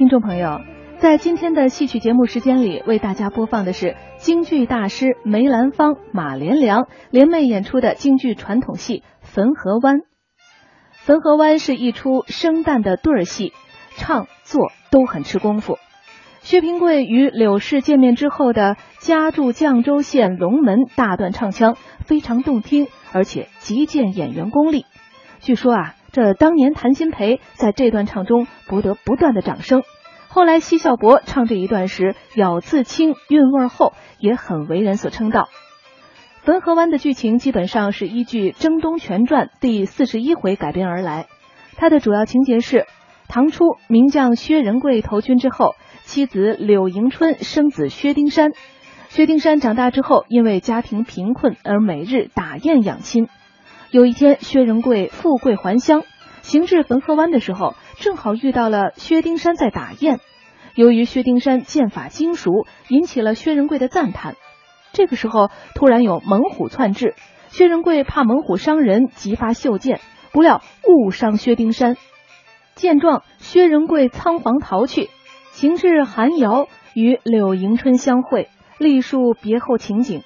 听众朋友，在今天的戏曲节目时间里，为大家播放的是京剧大师梅兰芳、马连良联袂演出的京剧传统戏《汾河湾》。《汾河湾》是一出生旦的对儿戏，唱做都很吃功夫。薛平贵与柳氏见面之后的家住绛州县龙门大段唱腔非常动听，而且极见演员功力。据说啊。这当年谭鑫培在这段唱中博得不断的掌声，后来奚孝伯唱这一段时咬字轻韵味厚，也很为人所称道。《汾河湾》的剧情基本上是依据《征东全传》第四十一回改编而来，它的主要情节是：唐初名将薛仁贵投军之后，妻子柳迎春生子薛丁山，薛丁山长大之后因为家庭贫困而每日打雁养亲。有一天，薛仁贵富贵还乡，行至汾河湾的时候，正好遇到了薛丁山在打雁。由于薛丁山剑法精熟，引起了薛仁贵的赞叹。这个时候，突然有猛虎窜至，薛仁贵怕猛虎伤人，急发袖剑，不料误伤薛丁山。见状，薛仁贵仓皇逃去，行至寒窑，与柳迎春相会，历述别后情景。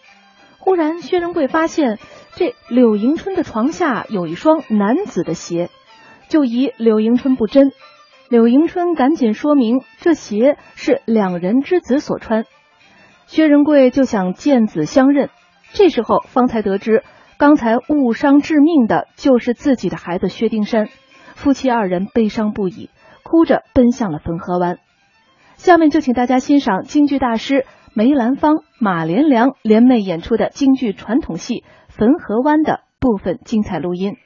忽然，薛仁贵发现。这柳迎春的床下有一双男子的鞋，就疑柳迎春不真。柳迎春赶紧说明，这鞋是两人之子所穿。薛仁贵就想见子相认，这时候方才得知，刚才误伤致命的就是自己的孩子薛丁山。夫妻二人悲伤不已，哭着奔向了汾河湾。下面就请大家欣赏京剧大师梅兰芳、马连良联袂演出的京剧传统戏。汾河湾的部分精彩录音。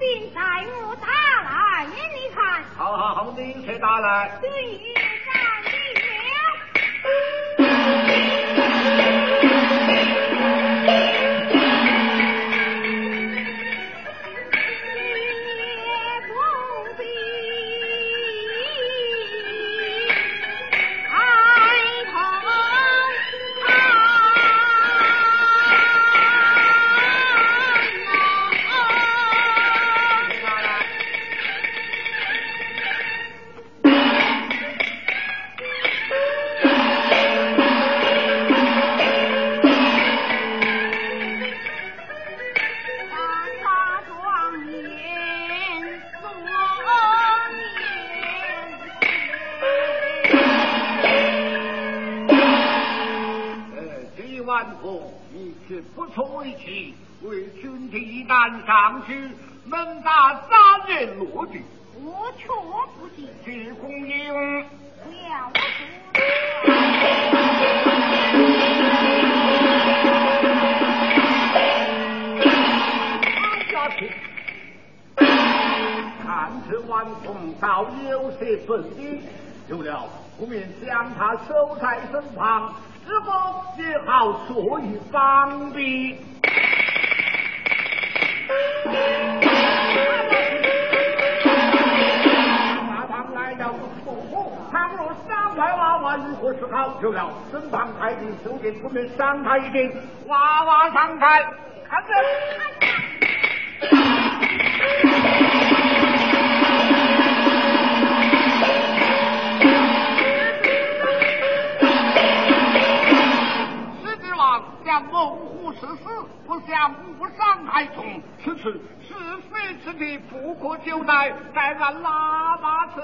也不信，待我打来演你看。好好打来。对上去能打三人落地，我却不信。鞠公英，了不看这顽童倒有些本领，有了不免将他收在身旁，是否也好做一防备？如何是好？就了身旁太君收剑，不免伤他一剑。娃娃上台，看着。猛虎是死，不想误伤害虫。此次是非之地，不可久待，该按喇叭奏。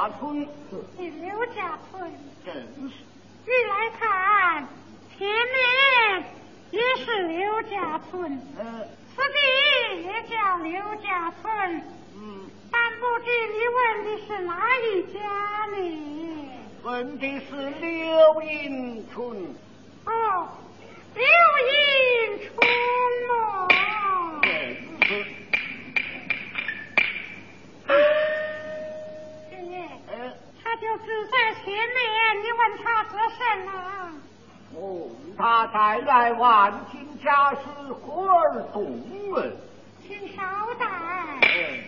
家村？你刘家村，真是。你来看，前面也是刘家村，呃，此地也叫刘家村。嗯，但不知你问的是哪一家呢？问的是刘英村。哦，刘英春就只在前面，你问他做什么？哦，他带来万金家事，活儿动门。请稍待。哎，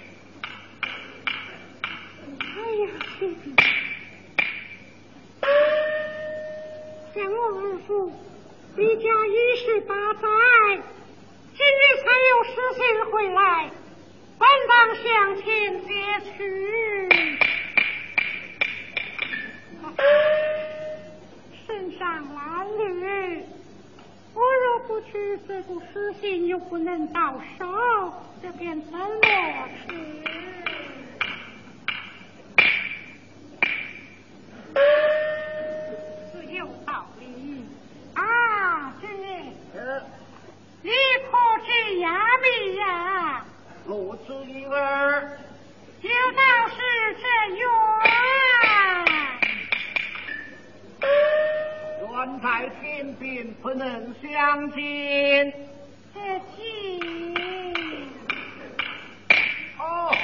哎呀，亲！向我二父，离家一十八载，今日才有书信回来，本当向前接去。身上褴褛，我若不去，这部书信又不能到手，这便怎么去？是有道理啊，军爷，呃，你可知呀米呀？如此一儿，就当是这缘。远在天边，不能相见。哦，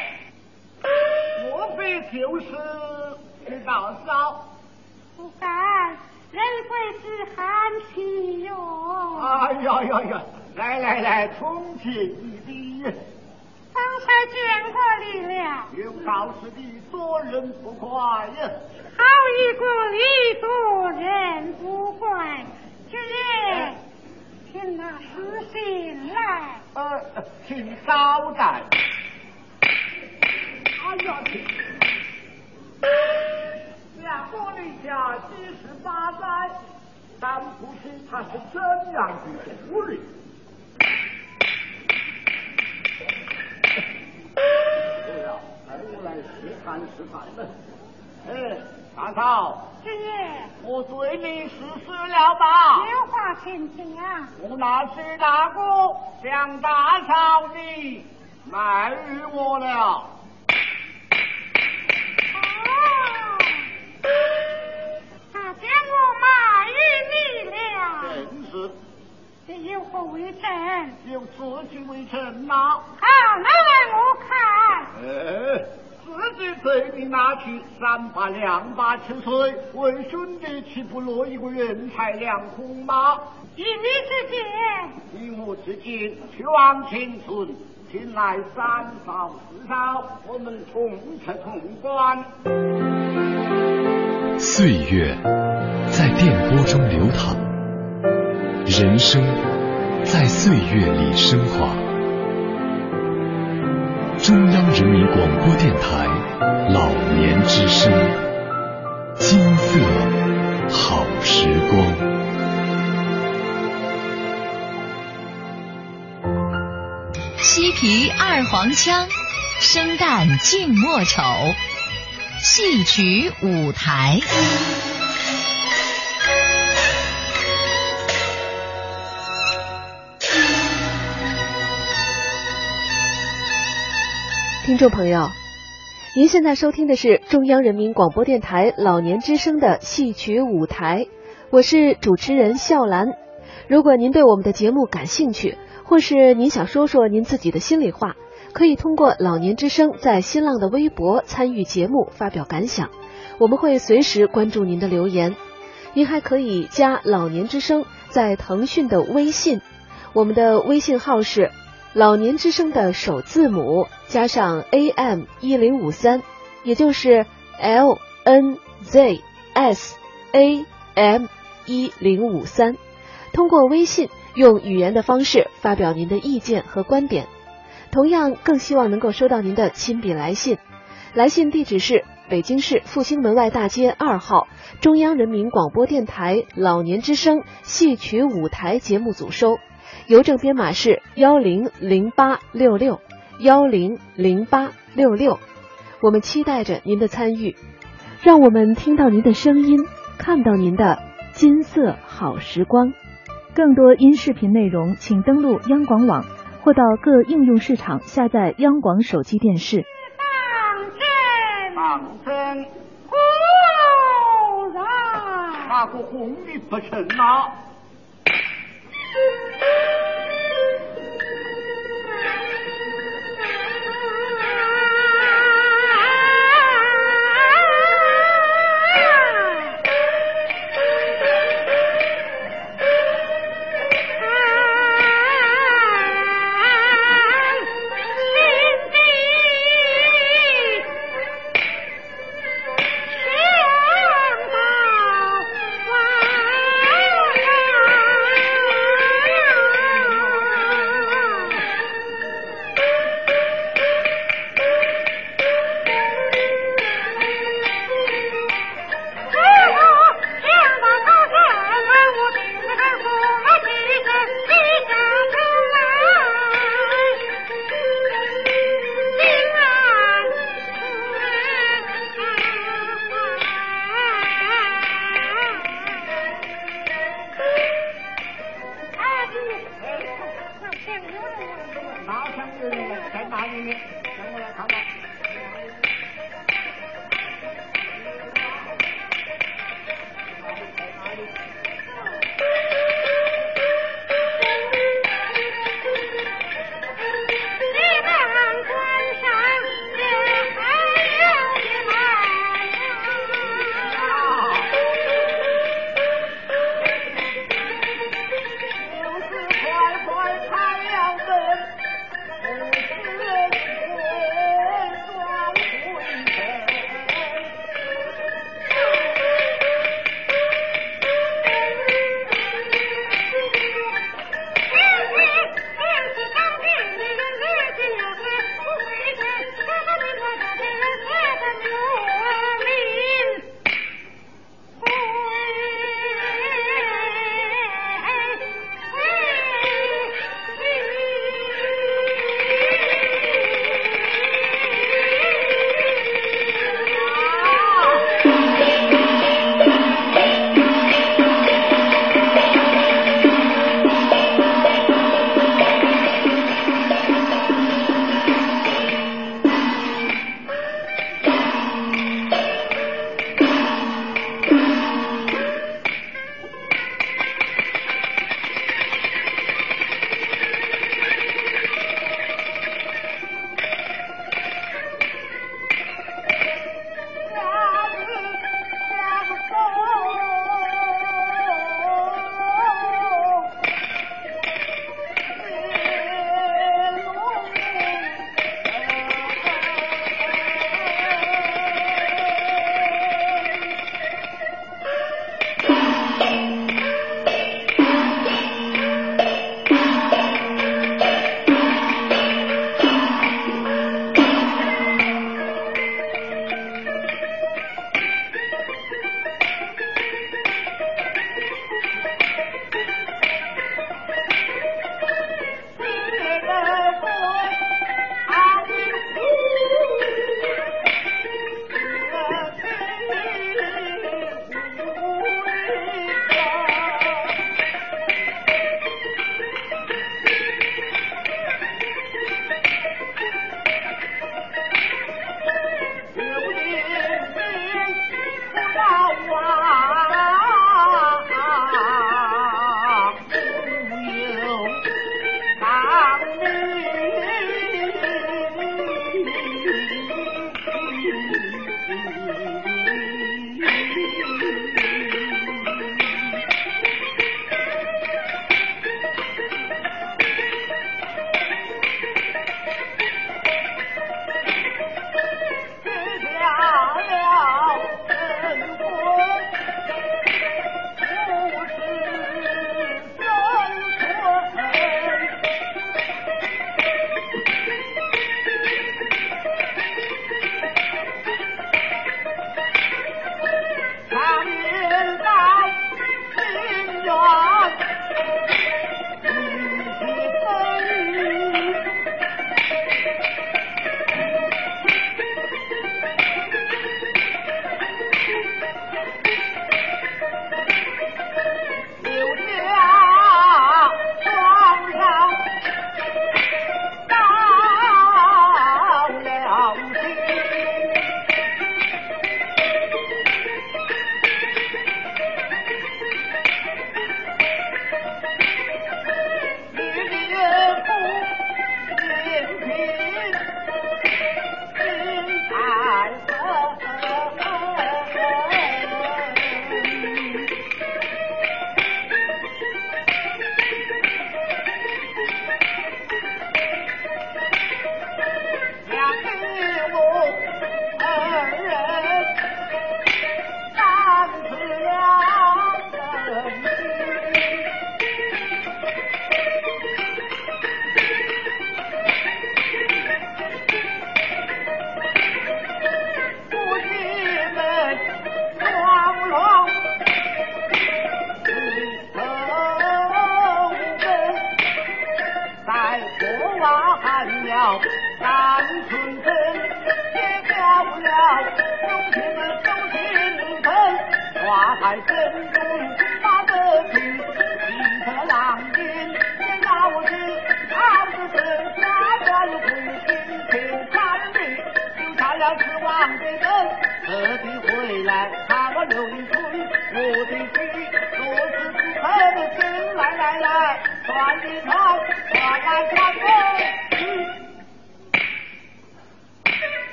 莫非就是这大嫂？不敢，人贵是寒气哟。哎呀呀呀！来来来，从前一礼，方才见过你了，有道是你做人不快呀。好一个礼多人不怪。今日，请拿书信来。呃，请稍待。哎呀，请两国立下七十八载，但不知他是怎样的夫人。对了，哎，我来试探试探了。哎，大嫂，军爷，我对你是死了吧？有话请讲。我那是大哥将大嫂你卖与我了。哦，他将我卖与你了，正是这有何为证？有自己为证呐。好，拿来我看。哎，自己对你拿去三把两把秋水，为兄弟岂不落一个人财两空吗？以你之见，以我之见，去往前村，请来三嫂四嫂，我们同吃同观。岁月在电波中流淌，人生在岁月里升华。中央人民广播电台老年之声，金色好时光。西皮二黄腔，生旦净末丑，戏曲舞台。听众朋友，您现在收听的是中央人民广播电台老年之声的戏曲舞台，我是主持人笑兰。如果您对我们的节目感兴趣，或是您想说说您自己的心里话，可以通过老年之声在新浪的微博参与节目发表感想，我们会随时关注您的留言。您还可以加老年之声在腾讯的微信，我们的微信号是老年之声的首字母加上 AM 一零五三，也就是 L N Z S A M 一零五三。通过微信，用语言的方式发表您的意见和观点。同样，更希望能够收到您的亲笔来信。来信地址是北京市复兴门外大街二号中央人民广播电台老年之声戏曲舞台节目组收，邮政编码是幺零零八六六幺零零八六六。我们期待着您的参与，让我们听到您的声音，看到您的金色好时光。更多音视频内容，请登录央广网或到各应用市场下载央广手机电视。当真，忽然，那个红的不成啊！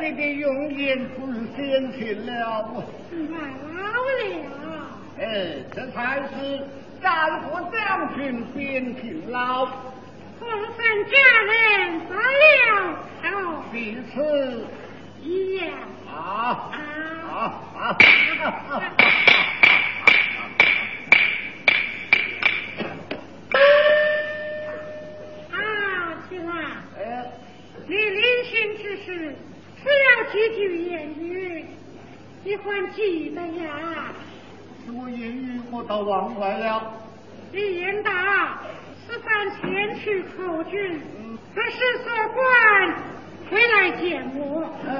见你的容颜不如先前了。了，哎，这才是战国将军边平老，红粉家人不了好彼此一样啊啊。啊啊！啊，是吧？哎，你临行之时，只要几句言语，你还记得呀？什么言语我倒忘怀了。李延达此番前去投军，可是做官回来见我，嗯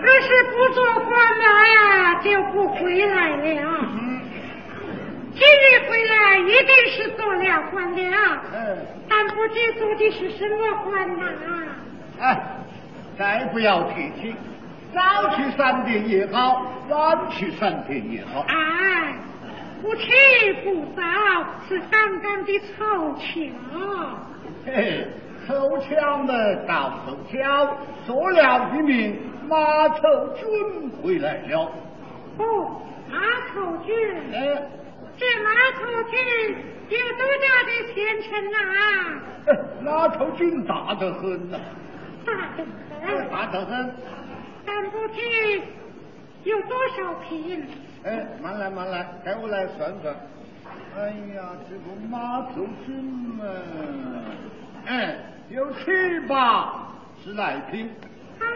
可是不做官了呀，就不回来了。嗯今日回来一定是做了官了，嗯，但不知做的是什么官呐、哎，再不要提起，早去三天也好，晚去三天也好。哎，不迟不早，是刚刚的凑巧。嘿嘿，凑巧嘛，倒凑巧，做了一名马头军回来了。哦，马头军，哎，这马头军有多大的前程啊？马头军大得很呐、大得很，大得很。但不知有多少瓶？哎，慢来慢来，该我来算算。哎呀，这个马头军嘛，哎，有七八十来瓶。哎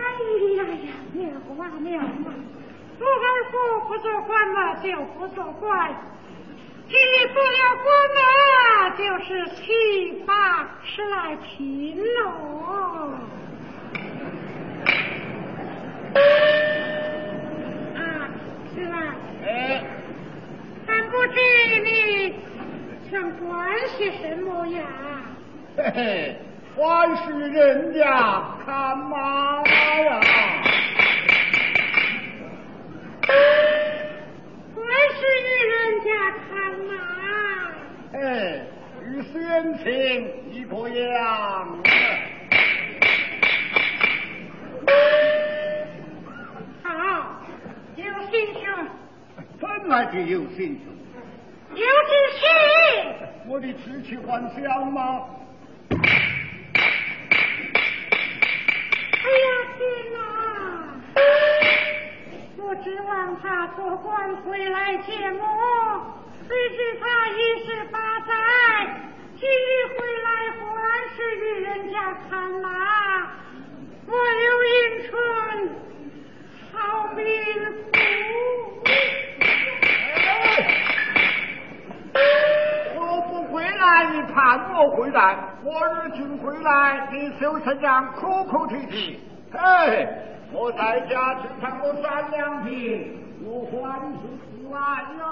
呀呀，妙啊妙啊！不儿夫不做官了就不做官，今日不了官了，就是七八十来瓶喽。啊，是吧？哎，但不知你想关些什么呀？嘿嘿，还是人家看马呀。关是与人家看马。哎，与先前一个样。来就有心胸。有志气。我的痴气幻想吗？哎呀天哪！我指望他做官回来见我，谁知他一十八载，今日回来忽然是与人家看马。我刘迎春，我不回来你盼我回来；我日君回来，你收成样哭哭啼啼。嘿，我在家只看我三两皮，我还是不来呀。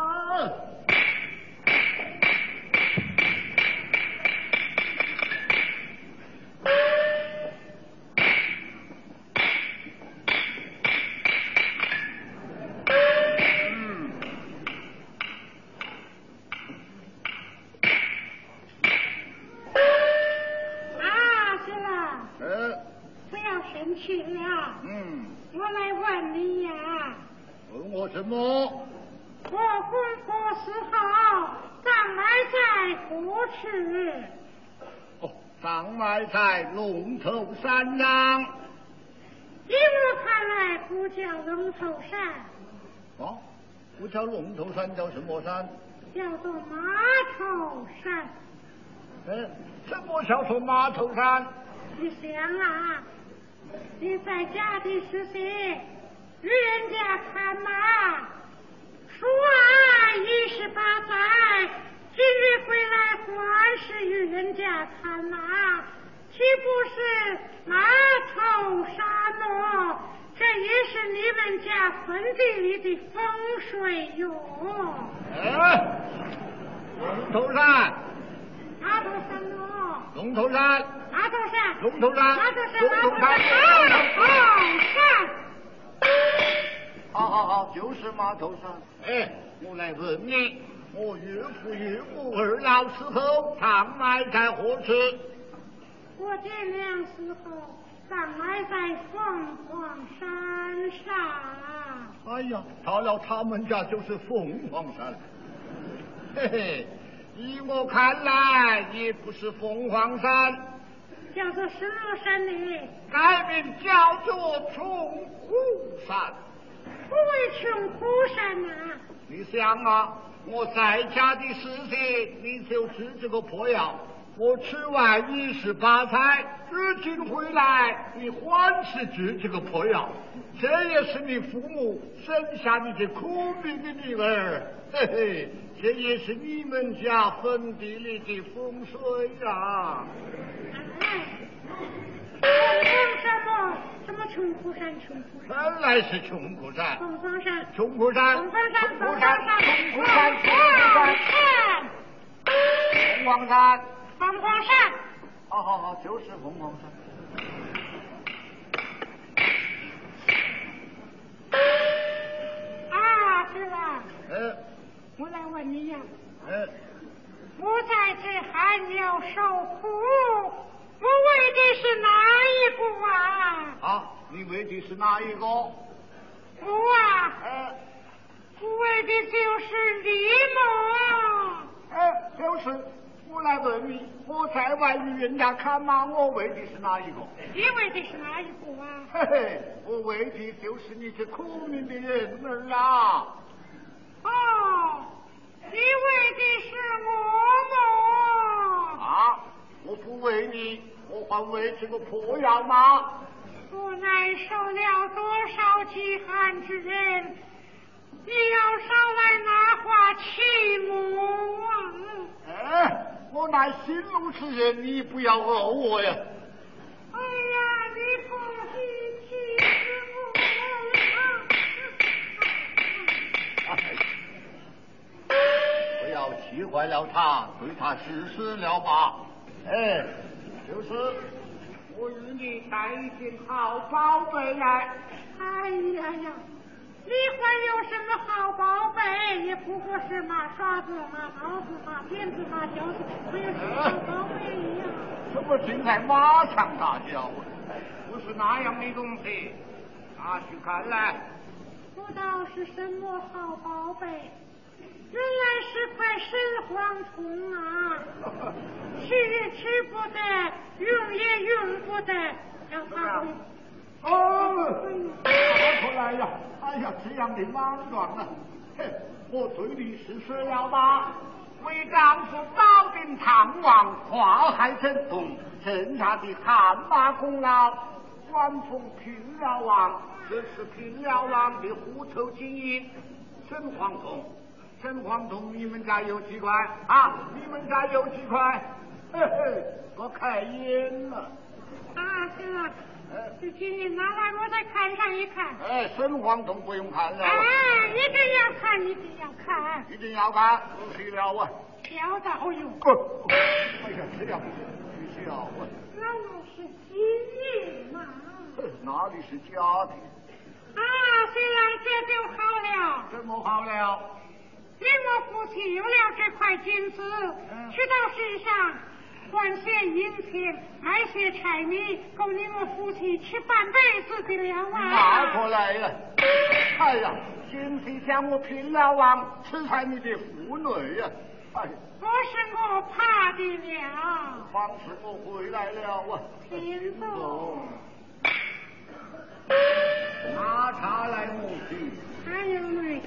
啊，是了，呃，不要生气了。嗯，我来问你呀，问我什么？我婚过四好，葬埋在何处？哦，葬埋在龙头山上。依我看来，不叫龙头山，哦，不叫龙头山，叫什么山？叫做马头山。嗯，什么叫做马头山？你想啊，你在家的时些，与人家看马，说啊一十八载，今日回来还是与人家看马，岂不是马头山么？这也是你们家坟地里的风水哟。哎，龙头山，马头山哦，龙头山，马头山，龙头山，马头山，龙头马头山，山，马头山。好好好，就是马头山。哎，我来问你，我岳父岳母二老死后他埋在何处？我见两死后葬埋在凤凰山上。哎呀，到了他们家就是凤凰山。嘿嘿，依我看来，也不是凤凰山，叫做什么山呢？改名叫做崇湖山。不为穷苦山呐、你想啊，我在家的事情，你就吃这个破药，我吃完一十八菜，如今回来，你还是治这个破药，这也是你父母生下你这苦命的女儿，嘿嘿，这也是你们家坟地里的风水呀、哎，凤什么？什么穷苦山？穷苦山。原来是穷苦山，凤凰山。穷苦山，凤凰山。穷苦山，山。穷苦山，穷苦山，凤凰山。凤凰山。好好好，就是凤凰山。啊，是了，呃我来问你呀，呃，我在这还要受苦，我为的是哪一个啊？啊，你为的是哪一个？我啊，呃我为的就是你啊。哎，就是我来问你，我在外与人家看马，我为的是哪一个？你为的是哪一个啊？嘿嘿，我为的就是你这苦命的人儿啊！哦，你为的是我嘛？啊，我不为你，我还为这个破药吗？我乃受了多少饥寒之人，你要上来拿话欺我我乃心路之人，你不要讹我呀！哎呀，你不许欺我！不要气坏了他，对他实施了吧。哎，就是我与你带一件好宝贝来。哎呀呀，你还有什么好宝贝？也不过是马刷子、马刀子、马鞭子、马条子，没有什么好宝贝呀。什么正在马上大叫？不是那样的东西，拿去看来。不知道是什么好宝贝？原来是块神黄铜啊，吃也吃不得，用也用不得，要发挥。哦，拿出来呀！哎呀，这样的莽撞啊！哼，我对你是说了吧？为丈夫保定唐王，跨海征东，剩下的汗马功劳，官府平辽王，这是平辽王的户头金银，沈黄铜，沈黄铜，你们家有几块啊？你们家有几块？嘿嘿，我开眼了。啊，行了，这金银拿来，我再看上一看。哎，沈黄铜不用看了，哎，一定要看，一定要看，一定要看，不需要啊。挑到用。不，哎呀，这样不需要啊。那我是金银嘛。哪里是假的？啊，虽然这就好了，怎么好了？你我夫妻有了这块金子，嗯去到市上换些银钱，买些柴米，够你们夫妻吃半辈子的了拿过啊！来了。哎呀，今天将我平老王吃在你的妇女呀！哎，不是我怕的了，方是我回来了啊。听走。拿茶来我去。哎呦喂，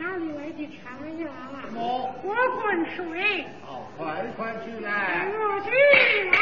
哪里来的茶呀？我我滚水，哦，快快去来。我去来。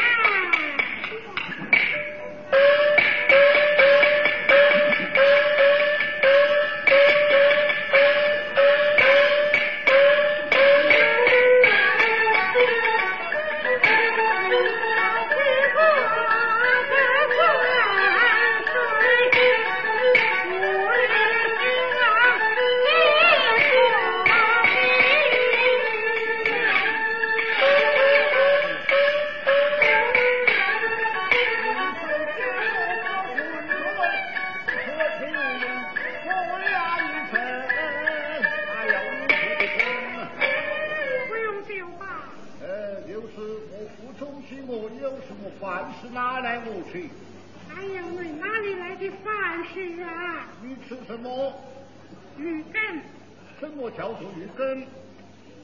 什么叫做一根？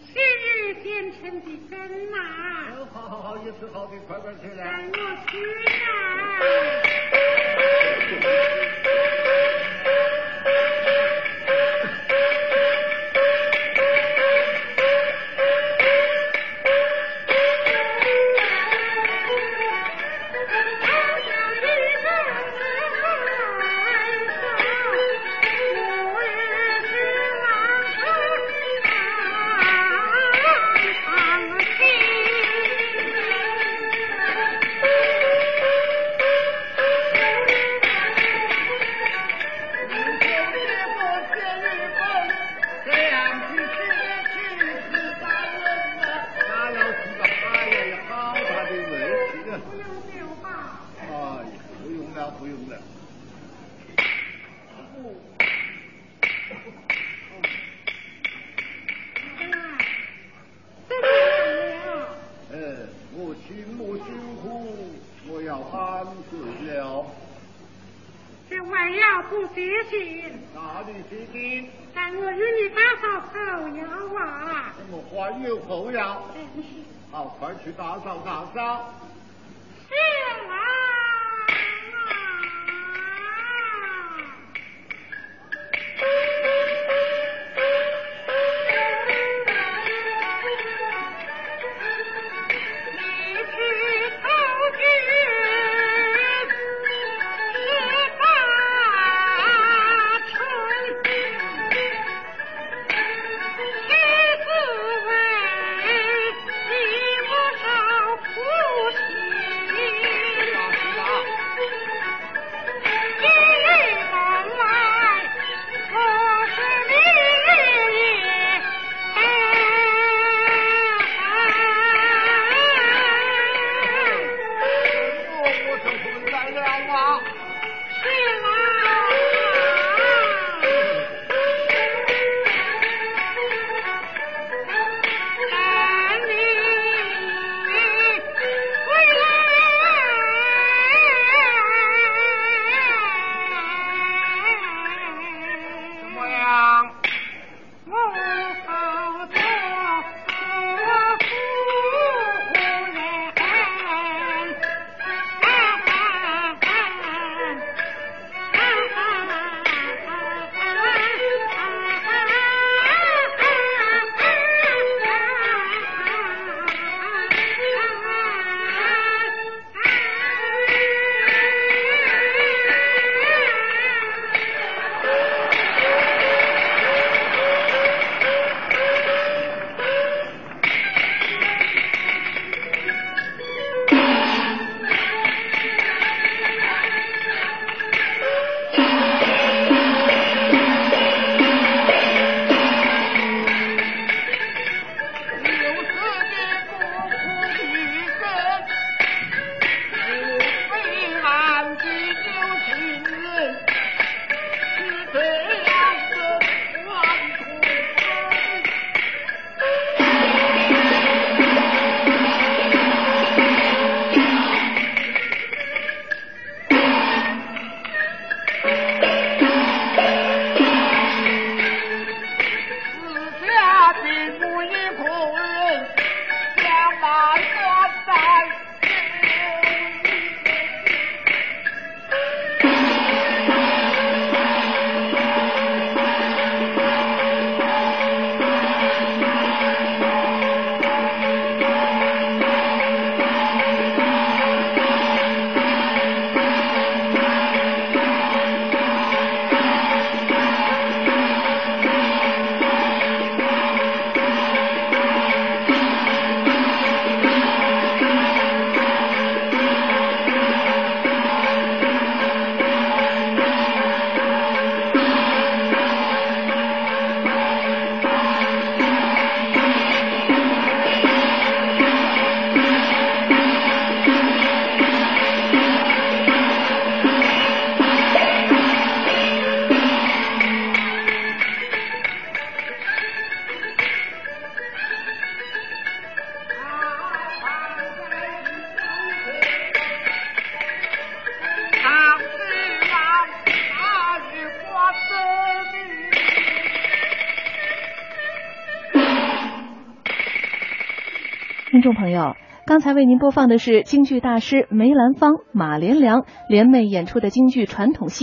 是日变成的根呐、哦，好好好，也是好的，快快起带来。我众朋友，刚才为您播放的是京剧大师梅兰芳、马连良联袂演出的京剧传统戏《